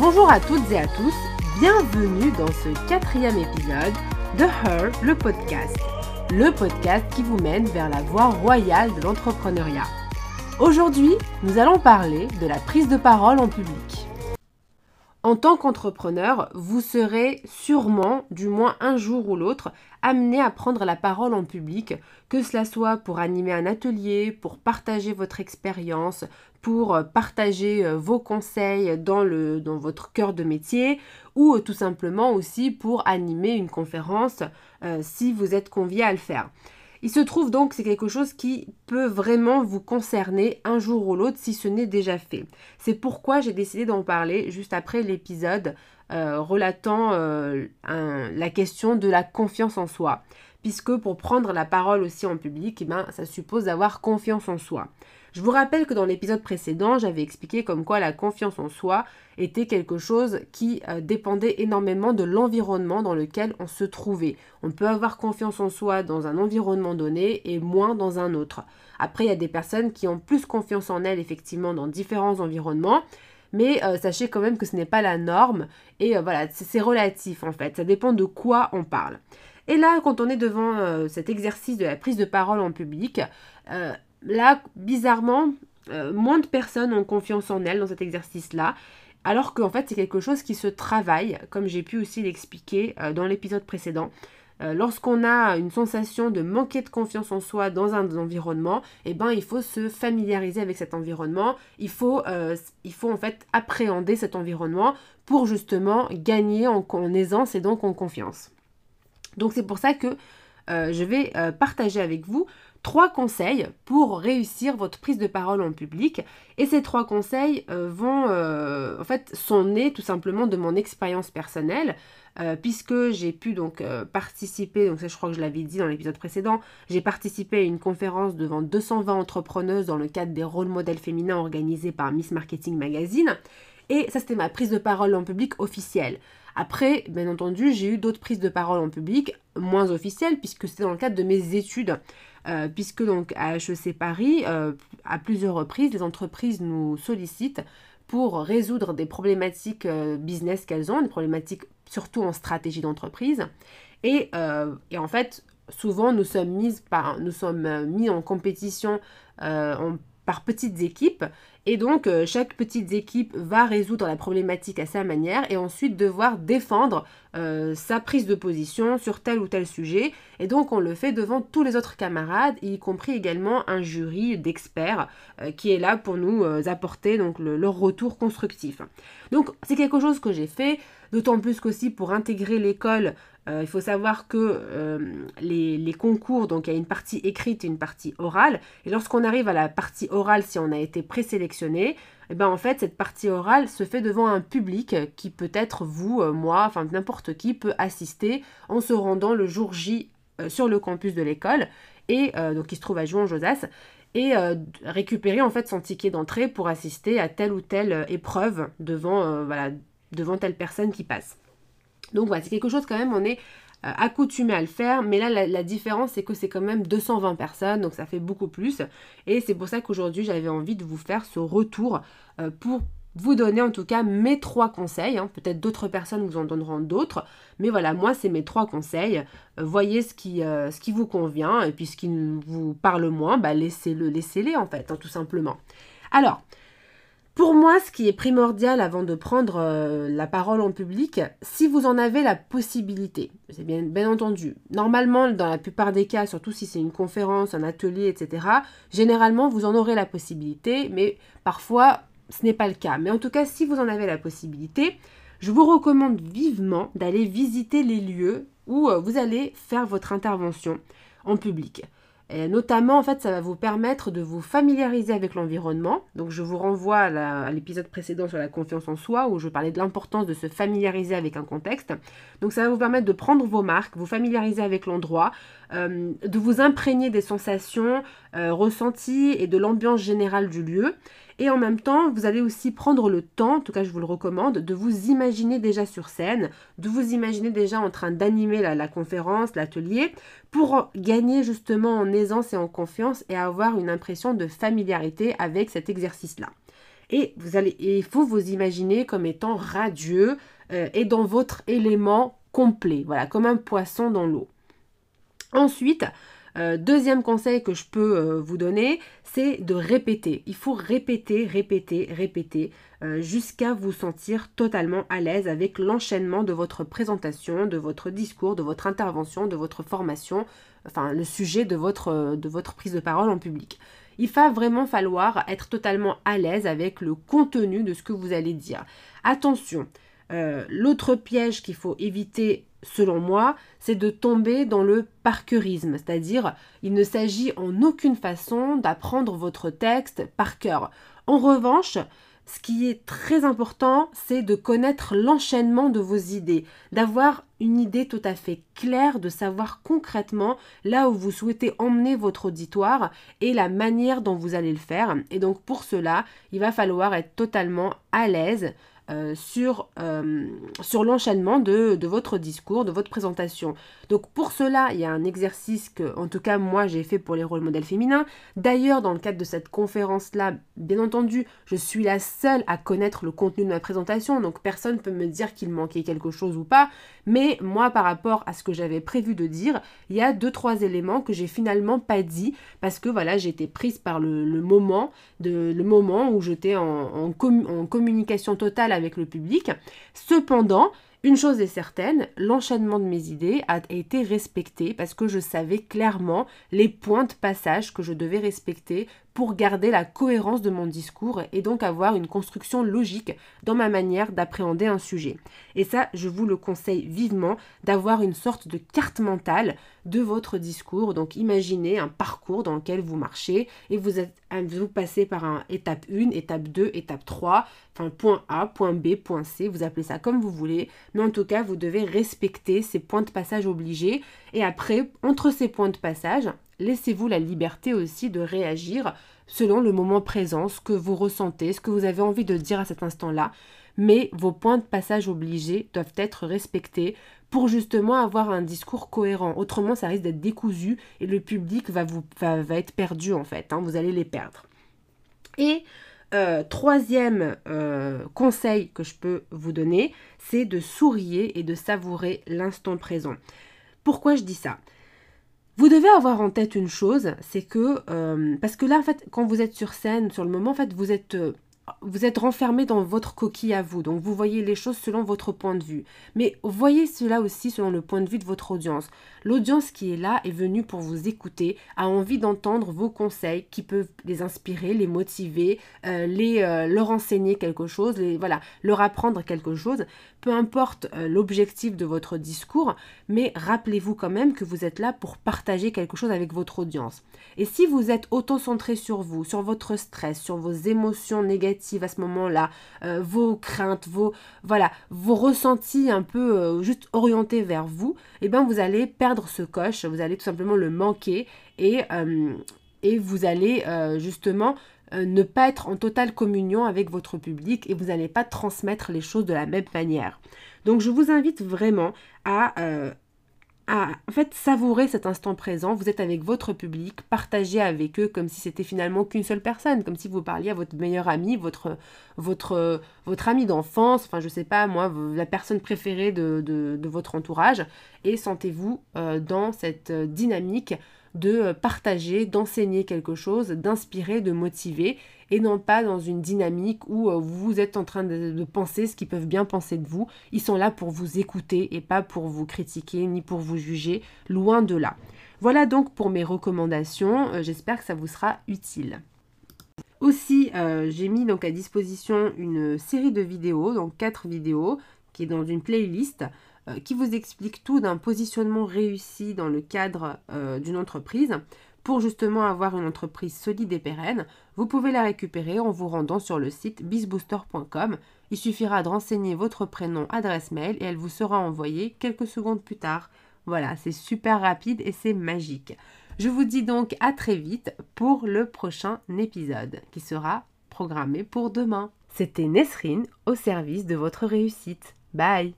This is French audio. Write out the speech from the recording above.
Bonjour à toutes et à tous, bienvenue dans ce quatrième épisode de Her, le podcast. Le podcast qui vous mène vers la voie royale de l'entrepreneuriat. Aujourd'hui, nous allons parler de la prise de parole en public. En tant qu'entrepreneur, vous serez sûrement, du moins un jour ou l'autre, amené à prendre la parole en public, que cela soit pour animer un atelier, pour partager votre expérience, pour euh, partager euh, vos conseils dans, votre cœur de métier, ou euh, tout simplement aussi pour animer une conférence si vous êtes convié à le faire. Il se trouve donc que c'est quelque chose qui peut vraiment vous concerner un jour ou l'autre si ce n'est déjà fait. C'est pourquoi j'ai décidé d'en parler juste après l'épisode euh, relatant euh, la question de la confiance en soi. Puisque pour prendre la parole aussi en public, eh ben, ça suppose d'avoir confiance en soi. Je vous rappelle que dans l'épisode précédent, j'avais expliqué comme quoi la confiance en soi était quelque chose qui euh, dépendait énormément de l'environnement dans lequel on se trouvait. On peut avoir confiance en soi dans un environnement donné et moins dans un autre. Après, il y a des personnes qui ont plus confiance en elles effectivement dans différents environnements. Mais euh, sachez quand même que ce n'est pas la norme et euh, voilà, c'est relatif en fait, ça dépend de quoi on parle. Et là, quand on est devant cet exercice de la prise de parole en public, là, bizarrement, euh, moins de personnes ont confiance en elles dans cet exercice-là. Alors qu'en fait, c'est quelque chose qui se travaille, comme j'ai pu aussi l'expliquer euh, dans l'épisode précédent. Euh, lorsqu'on a une sensation de manquer de confiance en soi dans un environnement, eh ben, il faut se familiariser avec cet environnement. Il faut en fait appréhender cet environnement pour justement gagner en aisance et donc en confiance. Donc c'est pour ça que je vais partager avec vous trois conseils pour réussir votre prise de parole en public. Et ces trois conseils euh, vont, euh, en fait, sont nés tout simplement de mon expérience personnelle. Euh, puisque j'ai pu donc participer, donc ça je crois que je l'avais dit dans l'épisode précédent, j'ai participé à une conférence devant 220 entrepreneuses dans le cadre des rôles modèles féminins organisés par Miss Marketing Magazine. Et ça, c'était ma prise de parole en public officielle. Après, bien entendu, j'ai eu d'autres prises de parole en public moins officielles, puisque c'était dans le cadre de mes études. Euh, puisque donc à HEC Paris, euh, à plusieurs reprises, les entreprises nous sollicitent pour résoudre des problématiques euh, business qu'elles ont, des problématiques surtout en stratégie d'entreprise. Et, en fait, souvent nous sommes, mises par, nous sommes mis en compétition par petites équipes et donc, euh, chaque petite équipe va résoudre la problématique à sa manière et ensuite devoir défendre euh, sa prise de position sur tel ou tel sujet. Et donc, on le fait devant tous les autres camarades, y compris également un jury d'experts euh, qui est là pour nous apporter donc, leur retour constructif. Donc, c'est quelque chose que j'ai fait, d'autant plus qu'aussi pour intégrer l'école, il faut savoir que les, les, concours, donc il y a une partie écrite et une partie orale. Et lorsqu'on arrive à la partie orale, si on a été présélectionné, eh ben en fait cette partie orale se fait devant un public qui peut être vous, euh, moi, enfin n'importe qui peut assister en se rendant le jour J euh, sur le campus de l'école et euh, donc qui se trouve à Jouan-Josas et récupérer en fait son ticket d'entrée pour assister à telle ou telle épreuve devant voilà devant telle personne qui passe. Donc voilà, c'est quelque chose quand même, on est euh, accoutumé à le faire, mais là la, différence c'est que c'est quand même 220 personnes, donc ça fait beaucoup plus. Et c'est pour ça qu'aujourd'hui j'avais envie de vous faire ce retour euh, pour vous donner en tout cas mes trois conseils. Hein. Peut-être d'autres personnes vous en donneront d'autres, mais voilà, moi c'est mes trois conseils. Euh, voyez ce qui, vous convient et puis ce qui vous parle moins, bah laissez-le, laissez-les en fait, hein, tout simplement. Alors, pour moi, ce qui est primordial avant de prendre euh, la parole en public, si vous en avez la possibilité, c'est bien, entendu, normalement, dans la plupart des cas, surtout si c'est une conférence, un atelier, etc., généralement, vous en aurez la possibilité, mais parfois, ce n'est pas le cas. Mais en tout cas, si vous en avez la possibilité, je vous recommande vivement d'aller visiter les lieux où euh, vous allez faire votre intervention en public. Notamment, en fait, ça va vous permettre de vous familiariser avec l'environnement. Donc, je vous renvoie à l'épisode précédent sur la confiance en soi, où je parlais de l'importance de se familiariser avec un contexte. Donc, ça va vous permettre de prendre vos marques, vous familiariser avec l'endroit, euh, de vous imprégner des sensations euh, ressenties et de l'ambiance générale du lieu. Et en même temps, vous allez aussi prendre le temps, en tout cas je vous le recommande, de vous imaginer déjà sur scène, de vous imaginer déjà en train d'animer la, conférence, l'atelier, pour gagner justement en aisance et en confiance et avoir une impression de familiarité avec cet exercice-là. Et vous allez, il faut vous imaginer comme étant radieux euh, et dans votre élément complet, voilà, comme un poisson dans l'eau. Ensuite, euh, deuxième conseil que je peux euh, vous donner, c'est de répéter. Il faut répéter, répéter, répéter euh, jusqu'à vous sentir totalement à l'aise avec l'enchaînement de votre présentation, de votre discours, de votre intervention, de votre formation, enfin le sujet de votre, de votre prise de parole en public. Il va vraiment falloir être totalement à l'aise avec le contenu de ce que vous allez dire. Attention, l'autre piège qu'il faut éviter selon moi, c'est de tomber dans le parquerisme, c'est-à-dire il ne s'agit en aucune façon d'apprendre votre texte par cœur. En revanche, ce qui est très important, c'est de connaître l'enchaînement de vos idées, d'avoir une idée tout à fait claire, de savoir concrètement là où vous souhaitez emmener votre auditoire et la manière dont vous allez le faire. Et donc pour cela, il va falloir être totalement à l'aise euh, sur, euh, sur l'enchaînement de, de, votre discours, de votre présentation. Donc pour cela, il y a un exercice que, en tout cas, moi j'ai fait pour les rôles modèles féminins. D'ailleurs, dans le cadre de cette conférence-là, bien entendu, je suis la seule à connaître le contenu de ma présentation, donc personne ne peut me dire qu'il manquait quelque chose ou pas. Mais moi, par rapport à ce que j'avais prévu de dire, il y a deux, trois éléments que j'ai finalement pas dit parce que voilà, été prise par le, moment, de, le moment où j'étais en, en communication totale le public. Cependant, une chose est certaine, l'enchaînement de mes idées a été respecté parce que je savais clairement les points de passage que je devais respecter pour garder la cohérence de mon discours et donc avoir une construction logique dans ma manière d'appréhender un sujet. Et ça, je vous le conseille vivement d'avoir une sorte de carte mentale de votre discours. Donc imaginez un parcours dans lequel vous marchez et vous, êtes, vous passez par un étape 1, étape 2, étape 3, enfin point A, point B, point C, vous appelez ça comme vous voulez, mais en tout cas, vous devez respecter ces points de passage obligés et après, entre ces points de passage, laissez-vous la liberté aussi de réagir selon le moment présent, ce que vous ressentez, ce que vous avez envie de dire à cet instant-là. Mais vos points de passage obligés doivent être respectés pour justement avoir un discours cohérent. Autrement, ça risque d'être décousu et le public va, être perdu en fait. Hein. vous allez les perdre. Et euh, troisième euh, conseil que je peux vous donner, c'est de sourire et de savourer l'instant présent. Pourquoi je dis ça? Vous devez avoir en tête une chose, c'est que, euh, parce que là, en fait, quand vous êtes sur scène, sur le moment, en fait, vous êtes euh, vous êtes renfermé dans votre coquille à vous, donc vous voyez les choses selon votre point de vue. Mais voyez cela aussi selon le point de vue de votre audience. L'audience qui est là est venue pour vous écouter, a envie d'entendre vos conseils qui peuvent les inspirer, les motiver, euh, les, euh, leur enseigner quelque chose, voilà, leur apprendre quelque chose. Peu importe euh, l'objectif de votre discours, mais rappelez-vous quand même que vous êtes là pour partager quelque chose avec votre audience. Et si vous êtes auto-centré sur vous, sur votre stress, sur vos émotions négatives, à ce moment-là, euh, vos craintes, vos voilà, vos ressentis un peu euh, juste orientés vers vous, et eh bien vous allez perdre ce coche, vous allez tout simplement le manquer et, euh, et vous allez justement ne pas être en totale communion avec votre public et vous n'allez pas transmettre les choses de la même manière. Donc je vous invite vraiment à en fait savourer cet instant présent. Vous êtes avec votre public, partagez avec eux comme si c'était finalement qu'une seule personne, comme si vous parliez à votre meilleur ami, votre, votre, votre ami d'enfance, enfin je sais pas moi, la personne préférée de, votre entourage, et sentez-vous euh, dans cette dynamique de partager, d'enseigner quelque chose, d'inspirer, de motiver, et non pas dans une dynamique où euh, vous êtes en train de, penser ce qu'ils peuvent bien penser de vous. Ils sont là pour vous écouter et pas pour vous critiquer ni pour vous juger, loin de là. Voilà donc pour mes recommandations, euh, j'espère que ça vous sera utile. Aussi, euh, j'ai mis donc à disposition une série de vidéos, donc quatre vidéos, qui est dans une playlist qui vous explique tout d'un positionnement réussi dans le cadre d'une entreprise pour justement avoir une entreprise solide et pérenne, vous pouvez la récupérer en vous rendant sur le site bizbooster.com. Il suffira de renseigner votre prénom, adresse mail et elle vous sera envoyée quelques secondes plus tard. Voilà, c'est super rapide et c'est magique. Je vous dis donc à très vite pour le prochain épisode qui sera programmé pour demain. C'était Nesrine au service de votre réussite. Bye